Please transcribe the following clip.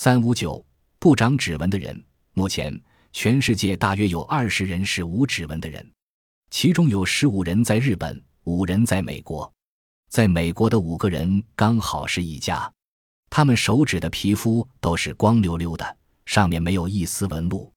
三五九不长指纹的人目前全世界大约有二十人是无指纹的人其中有十五人在日本五人在美国。在美国的五个人刚好是一家他们手指的皮肤都是光溜溜的上面没有一丝纹路